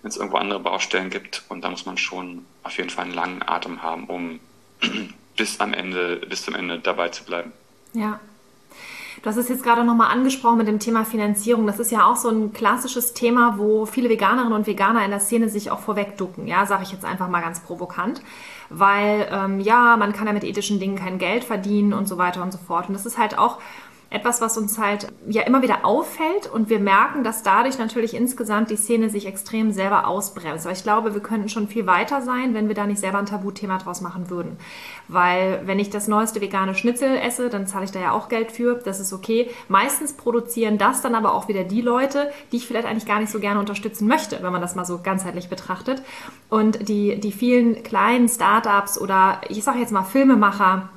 wenn es irgendwo andere Baustellen gibt. Und da muss man schon auf jeden Fall einen langen Atem haben, um bis am Ende, bis zum Ende dabei zu bleiben. Ja. Du hast es jetzt gerade nochmal angesprochen mit dem Thema Finanzierung. Das ist ja auch so ein klassisches Thema, wo viele Veganerinnen und Veganer in der Szene sich auch vorwegducken. Ja, sage ich jetzt einfach mal ganz provokant. Weil, ähm, ja, man kann ja mit ethischen Dingen kein Geld verdienen und so weiter und so fort. Und das ist halt auch etwas, was uns halt ja immer wieder auffällt und wir merken, dass dadurch natürlich insgesamt die Szene sich extrem selber ausbremst. Aber ich glaube, wir könnten schon viel weiter sein, wenn wir da nicht selber ein Tabuthema draus machen würden. Weil wenn ich das neueste vegane Schnitzel esse, dann zahle ich da ja auch Geld für. Das ist okay. Meistens produzieren das dann aber auch wieder die Leute, die ich vielleicht eigentlich gar nicht so gerne unterstützen möchte, wenn man das mal so ganzheitlich betrachtet. Und die, die vielen kleinen Startups oder ich sage jetzt mal Filmemacher,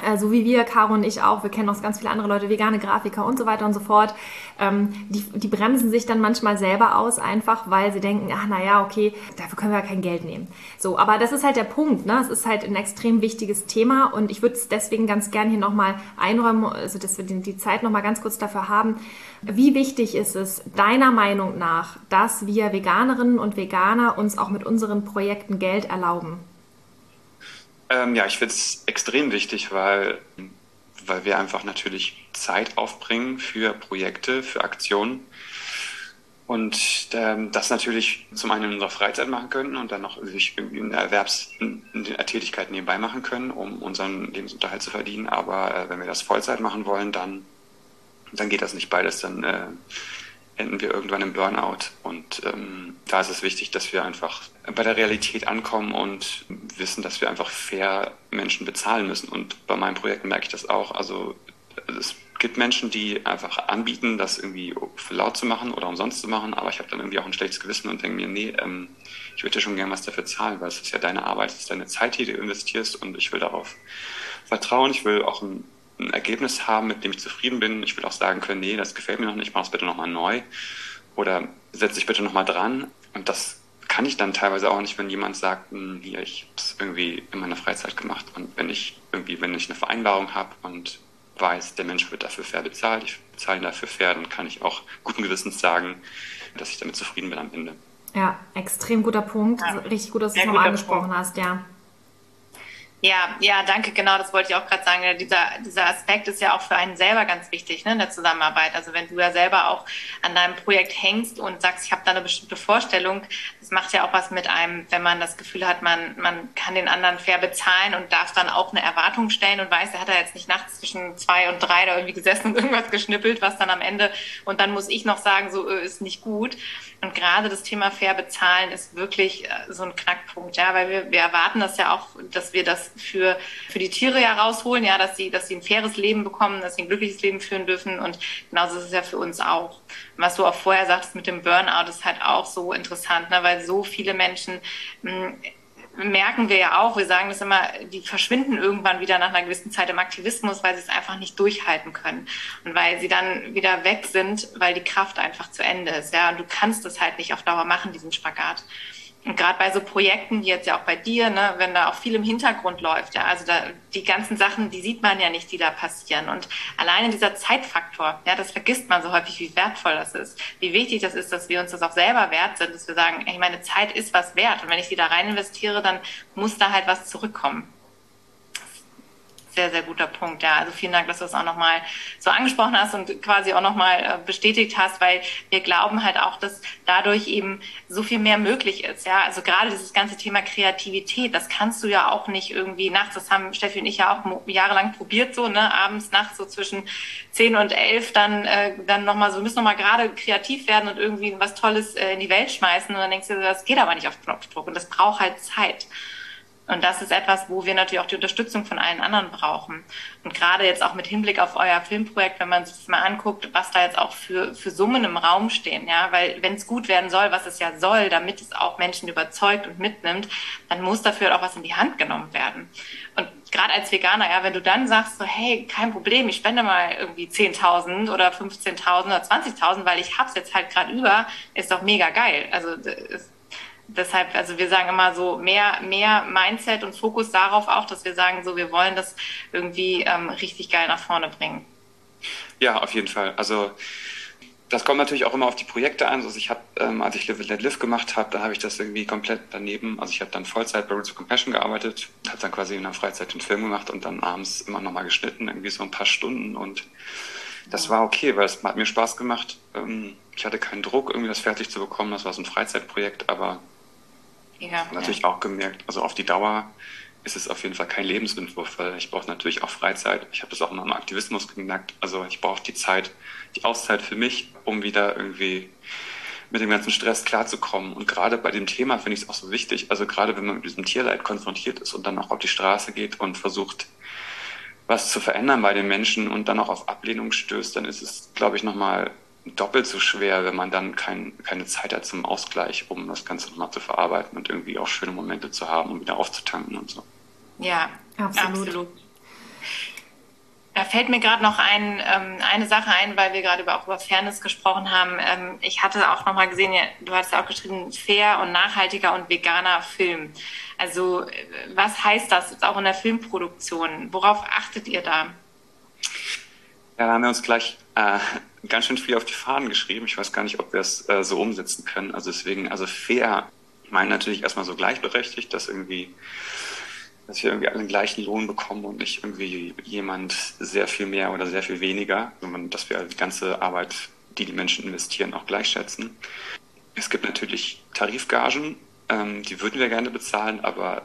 äh, so wie wir, Caro und ich auch, wir kennen auch ganz viele andere Leute, vegane Grafiker und so weiter und so fort, ähm, die, die bremsen sich dann manchmal selber aus, einfach weil sie denken, ach naja, okay, dafür können wir ja kein Geld nehmen. So, aber das ist halt der Punkt, ne? Es ist halt ein extrem wichtiges Thema und ich würde es deswegen ganz gerne hier nochmal einräumen, also dass wir die, die Zeit nochmal ganz kurz dafür haben. Wie wichtig ist es deiner Meinung nach, dass wir Veganerinnen und Veganer uns auch mit unseren Projekten Geld erlauben? Ähm, ja, ich finde es extrem wichtig, weil, weil wir einfach natürlich Zeit aufbringen für Projekte, für Aktionen. Und ähm, das natürlich zum einen in unserer Freizeit machen können und dann noch sich irgendwie eine Erwerbstätigkeit nebenbei machen können, um unseren Lebensunterhalt zu verdienen. Aber äh, wenn wir das Vollzeit machen wollen, dann, dann geht das nicht beides. Dann äh, enden wir irgendwann im Burnout. Und ähm, da ist es wichtig, dass wir einfach bei der Realität ankommen und wissen, dass wir einfach fair Menschen bezahlen müssen. Und bei meinen Projekten merke ich das auch. Also es gibt Menschen, die einfach anbieten, das irgendwie für laut zu machen oder umsonst zu machen, aber ich habe dann irgendwie auch ein schlechtes Gewissen und denke mir, nee, ähm, ich würde dir schon gerne was dafür zahlen, weil es ist ja deine Arbeit, es ist deine Zeit, die du investierst und ich will darauf vertrauen. Ich will auch ein ein Ergebnis haben, mit dem ich zufrieden bin. Ich will auch sagen können, nee, das gefällt mir noch nicht, mach es bitte nochmal neu. Oder setz dich bitte nochmal dran. Und das kann ich dann teilweise auch nicht, wenn jemand sagt, hm, hier, ich habe es irgendwie in meiner Freizeit gemacht. Und wenn ich irgendwie, wenn ich eine Vereinbarung habe und weiß, der Mensch wird dafür fair bezahlt, ich bezahle ihn dafür fair, dann kann ich auch guten Gewissens sagen, dass ich damit zufrieden bin am Ende. Ja, extrem guter Punkt. Ja. Richtig gut, dass du es nochmal angesprochen Punkt. hast, ja. Ja, ja, danke. Genau, das wollte ich auch gerade sagen. Dieser, dieser Aspekt ist ja auch für einen selber ganz wichtig ne, in der Zusammenarbeit. Also wenn du da selber auch an deinem Projekt hängst und sagst, ich habe da eine bestimmte Vorstellung, das macht ja auch was mit einem, wenn man das Gefühl hat, man, man kann den anderen fair bezahlen und darf dann auch eine Erwartung stellen und weiß, er hat da jetzt nicht nachts zwischen zwei und drei da irgendwie gesessen und irgendwas geschnippelt, was dann am Ende und dann muss ich noch sagen, so äh, ist nicht gut. Und gerade das Thema fair bezahlen ist wirklich äh, so ein Knackpunkt, ja, weil wir, wir erwarten das ja auch, dass wir das für, für die Tiere ja rausholen, ja, dass sie, dass sie ein faires Leben bekommen, dass sie ein glückliches Leben führen dürfen und genauso ist es ja für uns auch. was du auch vorher sagtest mit dem Burnout ist halt auch so interessant, ne, weil so viele Menschen mh, hm, merken wir ja auch, wir sagen das immer, die verschwinden irgendwann wieder nach einer gewissen Zeit im Aktivismus, weil sie es einfach nicht durchhalten können und weil sie dann wieder weg sind, weil die Kraft einfach zu Ende ist. Ja, und du kannst es halt nicht auf Dauer machen, diesen Spagat. Und gerade bei so Projekten wie jetzt ja auch bei dir, ne, wenn da auch viel im Hintergrund läuft, ja, also da die ganzen Sachen, die sieht man ja nicht, die da passieren. Und alleine dieser Zeitfaktor, ja, das vergisst man so häufig, wie wertvoll das ist, wie wichtig das ist, dass wir uns das auch selber wert sind, dass wir sagen, ey, meine Zeit ist was wert. Und wenn ich sie da rein investiere, dann muss da halt was zurückkommen sehr, sehr guter Punkt. Ja, also vielen Dank, dass du das auch nochmal so angesprochen hast und quasi auch nochmal äh, bestätigt hast, weil wir glauben halt auch, dass dadurch eben so viel mehr möglich ist. Ja, also gerade dieses ganze Thema Kreativität, das kannst du ja auch nicht irgendwie nachts, das haben Steffi und ich ja auch jahrelang probiert, so, ne, abends, nachts so zwischen zehn und elf dann, äh, dann nochmal so, wir müssen nochmal gerade kreativ werden und irgendwie was Tolles äh, in die Welt schmeißen und dann denkst du, das geht aber nicht auf Knopfdruck und das braucht halt Zeit. Und das ist etwas, wo wir natürlich auch die Unterstützung von allen anderen brauchen. Und gerade jetzt auch mit Hinblick auf euer Filmprojekt, wenn man sich mal anguckt, was da jetzt auch für, für Summen im Raum stehen, ja, weil wenn es gut werden soll, was es ja soll, damit es auch Menschen überzeugt und mitnimmt, dann muss dafür auch was in die Hand genommen werden. Und gerade als Veganer, ja, wenn du dann sagst so, hey, kein Problem, ich spende mal irgendwie 10.000 oder 15.000 oder 20.000, weil ich hab's jetzt halt gerade über, ist doch mega geil. Also ist, deshalb, also wir sagen immer so mehr, mehr Mindset und Fokus darauf auch, dass wir sagen, so wir wollen das irgendwie ähm, richtig geil nach vorne bringen. Ja, auf jeden Fall. Also das kommt natürlich auch immer auf die Projekte an. Also ich habe, ähm, als ich Live Let Live gemacht habe, da habe ich das irgendwie komplett daneben. Also ich habe dann Vollzeit bei Roots of Compassion gearbeitet, habe dann quasi in der Freizeit den Film gemacht und dann abends immer nochmal geschnitten, irgendwie so ein paar Stunden und das war okay, weil es hat mir Spaß gemacht. Ähm, ich hatte keinen Druck, irgendwie das fertig zu bekommen. Das war so ein Freizeitprojekt, aber ja, natürlich ja. auch gemerkt, also auf die Dauer ist es auf jeden Fall kein Lebensentwurf, weil ich brauche natürlich auch Freizeit. Ich habe das auch in meinem Aktivismus gemerkt. Also ich brauche die Zeit, die Auszeit für mich, um wieder irgendwie mit dem ganzen Stress klarzukommen. Und gerade bei dem Thema finde ich es auch so wichtig. Also gerade wenn man mit diesem Tierleid konfrontiert ist und dann auch auf die Straße geht und versucht, was zu verändern bei den Menschen und dann auch auf Ablehnung stößt, dann ist es, glaube ich, nochmal doppelt so schwer, wenn man dann kein, keine Zeit hat zum Ausgleich, um das Ganze nochmal zu verarbeiten und irgendwie auch schöne Momente zu haben, um wieder aufzutanken und so. Ja, absolut. absolut. Da fällt mir gerade noch ein, ähm, eine Sache ein, weil wir gerade über, auch über Fairness gesprochen haben. Ähm, ich hatte auch noch mal gesehen, ja, du hast ja auch geschrieben, fair und nachhaltiger und veganer Film. Also was heißt das jetzt auch in der Filmproduktion? Worauf achtet ihr da? Ja, da haben wir uns gleich äh, ganz schön viel auf die Fahnen geschrieben. Ich weiß gar nicht, ob wir es äh, so umsetzen können. Also deswegen, also fair, ich meine natürlich erstmal so gleichberechtigt, dass irgendwie, dass wir irgendwie alle den gleichen Lohn bekommen und nicht irgendwie jemand sehr viel mehr oder sehr viel weniger, sondern dass wir die ganze Arbeit, die die Menschen investieren, auch gleichschätzen. Es gibt natürlich Tarifgagen, ähm, die würden wir gerne bezahlen, aber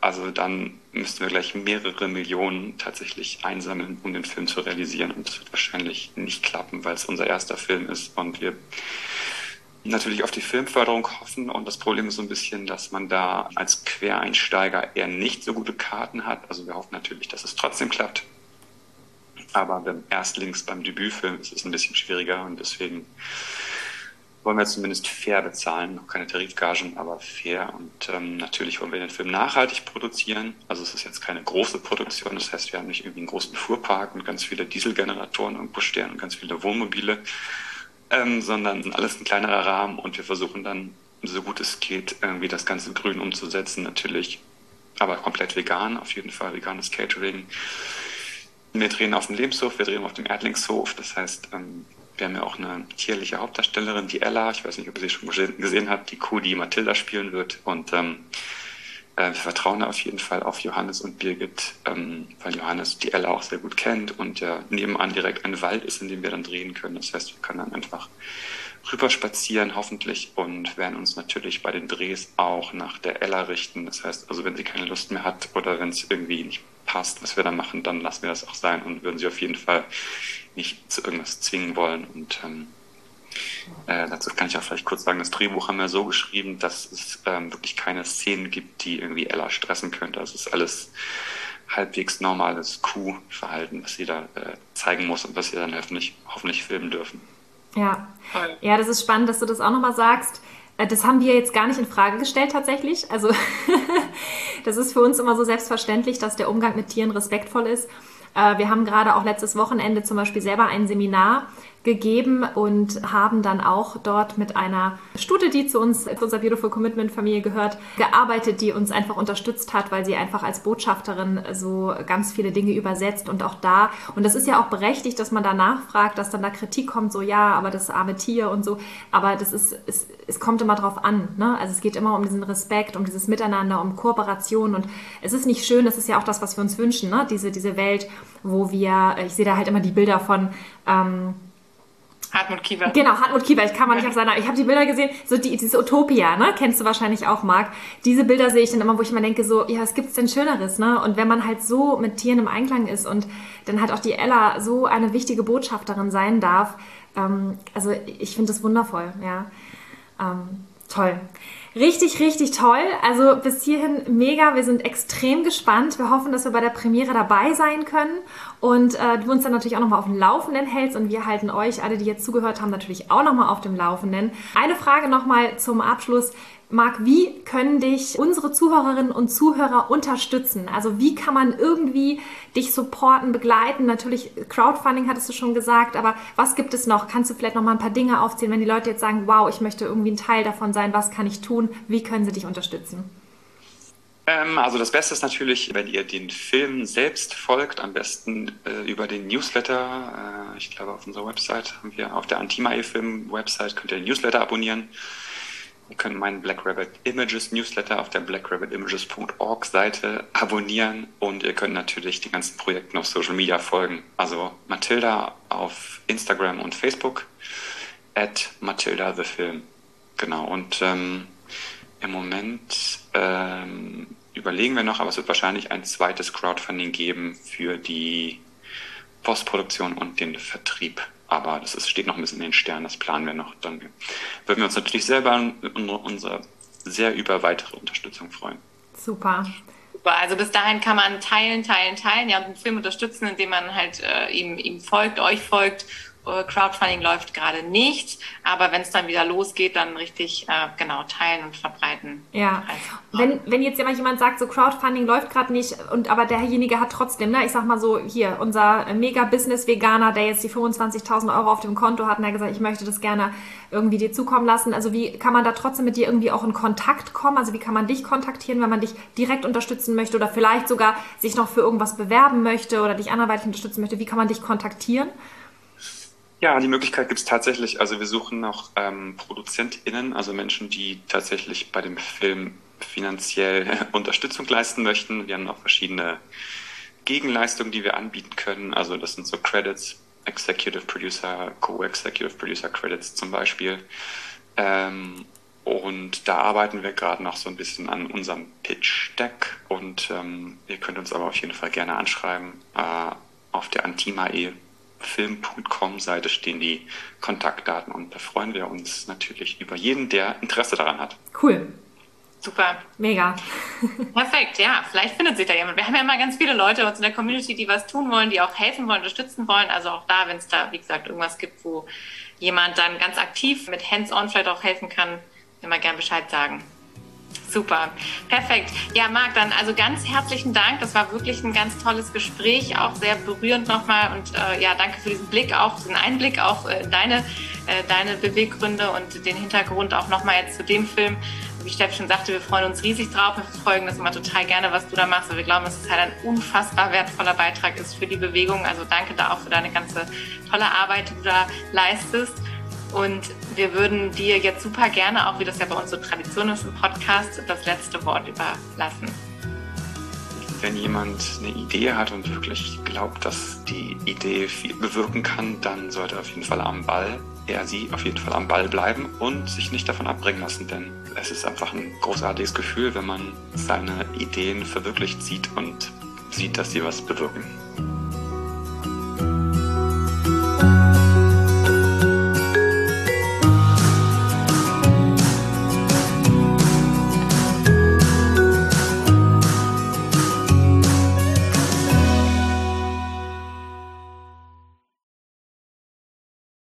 also dann müssten wir gleich mehrere Millionen tatsächlich einsammeln, um den Film zu realisieren. Und das wird wahrscheinlich nicht klappen, weil es unser erster Film ist und wir natürlich auf die Filmförderung hoffen. Und das Problem ist so ein bisschen, dass man da als Quereinsteiger eher nicht so gute Karten hat. Also wir hoffen natürlich, dass es trotzdem klappt. Aber beim Erstlings, beim Debütfilm ist es ein bisschen schwieriger und deswegen wollen wir zumindest fair bezahlen, noch keine Tarifgagen, aber fair. Und ähm, natürlich wollen wir den Film nachhaltig produzieren. Also es ist jetzt keine große Produktion, das heißt, wir haben nicht irgendwie einen großen Fuhrpark und ganz viele Dieselgeneratoren irgendwo stehen und ganz viele Wohnmobile, ähm, sondern alles ein kleinerer Rahmen und wir versuchen dann, so gut es geht, irgendwie das Ganze grün umzusetzen, natürlich, aber komplett vegan, auf jeden Fall veganes Catering. Wir drehen auf dem Lebenshof, wir drehen auf dem Erdlingshof, das heißt, ähm, wir haben ja auch eine tierliche Hauptdarstellerin, die Ella. Ich weiß nicht, ob ihr sie schon gesehen habt, die Kuh, die Mathilda spielen wird. Und ähm, äh, wir vertrauen auf jeden Fall auf Johannes und Birgit, ähm, weil Johannes die Ella auch sehr gut kennt und ja nebenan direkt ein Wald ist, in dem wir dann drehen können. Das heißt, wir können dann einfach rüber spazieren, hoffentlich, und werden uns natürlich bei den Drehs auch nach der Ella richten. Das heißt, also wenn sie keine Lust mehr hat oder wenn es irgendwie nicht passt, was wir da machen, dann lassen wir das auch sein und würden sie auf jeden Fall nicht zu irgendwas zwingen wollen. Und ähm, äh, dazu kann ich auch vielleicht kurz sagen, das Drehbuch haben wir so geschrieben, dass es ähm, wirklich keine Szenen gibt, die irgendwie Ella stressen könnte. Also es ist alles halbwegs normales Kuhverhalten, was sie da äh, zeigen muss und was sie dann hoffentlich, hoffentlich filmen dürfen. Ja. ja, das ist spannend, dass du das auch nochmal sagst. Äh, das haben wir jetzt gar nicht in Frage gestellt tatsächlich. Also das ist für uns immer so selbstverständlich, dass der Umgang mit Tieren respektvoll ist. Äh, wir haben gerade auch letztes Wochenende zum Beispiel selber ein Seminar gegeben und haben dann auch dort mit einer Stute, die zu uns, zu unserer Beautiful Commitment Familie gehört, gearbeitet, die uns einfach unterstützt hat, weil sie einfach als Botschafterin so ganz viele Dinge übersetzt und auch da, und das ist ja auch berechtigt, dass man da nachfragt, dass dann da Kritik kommt, so ja, aber das arme Tier und so, aber das ist, es, es kommt immer drauf an, ne? also es geht immer um diesen Respekt, um dieses Miteinander, um Kooperation und es ist nicht schön, das ist ja auch das, was wir uns wünschen, ne? diese, diese Welt, wo wir, ich sehe da halt immer die Bilder von, ähm, Hartmut Kiewer. Genau, Hartmut Kiewer. Ich kann mal nicht auf seiner. Ich habe die Bilder gesehen. So die, diese Utopia, ne? Kennst du wahrscheinlich auch, Marc. Diese Bilder sehe ich dann immer, wo ich immer denke, so, ja, was gibt's denn Schöneres, ne? Und wenn man halt so mit Tieren im Einklang ist und dann halt auch die Ella so eine wichtige Botschafterin sein darf, ähm, also ich finde das wundervoll, ja. Ähm, toll. Richtig, richtig toll. Also bis hierhin mega. Wir sind extrem gespannt. Wir hoffen, dass wir bei der Premiere dabei sein können und äh, du uns dann natürlich auch nochmal auf dem Laufenden hältst und wir halten euch, alle, die jetzt zugehört haben, natürlich auch nochmal auf dem Laufenden. Eine Frage nochmal zum Abschluss. Marc, wie können dich unsere Zuhörerinnen und Zuhörer unterstützen? Also wie kann man irgendwie dich supporten, begleiten? Natürlich Crowdfunding hattest du schon gesagt, aber was gibt es noch? Kannst du vielleicht noch mal ein paar Dinge aufzählen, wenn die Leute jetzt sagen, wow, ich möchte irgendwie ein Teil davon sein, was kann ich tun? Wie können sie dich unterstützen? Ähm, also das Beste ist natürlich, wenn ihr den Film selbst folgt, am besten äh, über den Newsletter. Äh, ich glaube, auf unserer Website haben wir, auf der Antimae-Film-Website könnt ihr den Newsletter abonnieren. Ihr könnt meinen Black Rabbit Images Newsletter auf der blackrabbitimages.org Seite abonnieren und ihr könnt natürlich den ganzen Projekten auf Social Media folgen. Also Matilda auf Instagram und Facebook at Matilda the Film. Genau. Und ähm, im Moment ähm, überlegen wir noch, aber es wird wahrscheinlich ein zweites Crowdfunding geben für die Postproduktion und den Vertrieb aber das ist, steht noch ein bisschen in den Sternen, das planen wir noch. Dann würden wir uns natürlich selber unsere sehr über weitere Unterstützung freuen. Super. Super. Also bis dahin kann man teilen, teilen, teilen, ja, und den Film unterstützen, indem man halt äh, ihm, ihm folgt, euch folgt Crowdfunding läuft gerade nicht, aber wenn es dann wieder losgeht, dann richtig äh, genau teilen und verbreiten. Ja. Wenn, wenn jetzt jemand sagt, so Crowdfunding läuft gerade nicht und aber derjenige hat trotzdem, ne, ich sag mal so, hier, unser Mega-Business-Veganer, der jetzt die 25.000 Euro auf dem Konto hat und der gesagt, ich möchte das gerne irgendwie dir zukommen lassen. Also wie kann man da trotzdem mit dir irgendwie auch in Kontakt kommen? Also wie kann man dich kontaktieren, wenn man dich direkt unterstützen möchte oder vielleicht sogar sich noch für irgendwas bewerben möchte oder dich anderweitig unterstützen möchte? Wie kann man dich kontaktieren? Ja, die Möglichkeit gibt es tatsächlich. Also wir suchen noch ähm, ProduzentInnen, also Menschen, die tatsächlich bei dem Film finanziell Unterstützung leisten möchten. Wir haben noch verschiedene Gegenleistungen, die wir anbieten können. Also das sind so Credits, Executive Producer, Co-Executive Producer Credits zum Beispiel. Ähm, und da arbeiten wir gerade noch so ein bisschen an unserem Pitch-Deck und ähm, ihr könnt uns aber auf jeden Fall gerne anschreiben äh, auf der Antimae film.com-Seite stehen die Kontaktdaten und da freuen wir uns natürlich über jeden, der Interesse daran hat. Cool. Super. Mega. Perfekt, ja. Vielleicht findet sich da jemand. Wir haben ja immer ganz viele Leute aus der Community, die was tun wollen, die auch helfen wollen, unterstützen wollen. Also auch da, wenn es da, wie gesagt, irgendwas gibt, wo jemand dann ganz aktiv mit Hands-on vielleicht auch helfen kann, immer gern Bescheid sagen. Super, perfekt. Ja, Marc, dann also ganz herzlichen Dank. Das war wirklich ein ganz tolles Gespräch, auch sehr berührend nochmal. Und äh, ja, danke für diesen Blick, auch diesen Einblick auch äh, deine, äh, deine Beweggründe und den Hintergrund auch nochmal jetzt zu dem Film. Wie Steff schon sagte, wir freuen uns riesig drauf. Wir verfolgen das immer total gerne, was du da machst. Und wir glauben, dass es halt ein unfassbar wertvoller Beitrag ist für die Bewegung. Also danke da auch für deine ganze tolle Arbeit, die du da leistest. Und wir würden dir jetzt super gerne, auch wie das ja bei uns so Tradition ist im Podcast, das letzte Wort überlassen. Wenn jemand eine Idee hat und wirklich glaubt, dass die Idee viel bewirken kann, dann sollte er auf jeden Fall am Ball er sie auf jeden Fall am Ball bleiben und sich nicht davon abbringen lassen, denn es ist einfach ein großartiges Gefühl, wenn man seine Ideen verwirklicht sieht und sieht, dass sie was bewirken.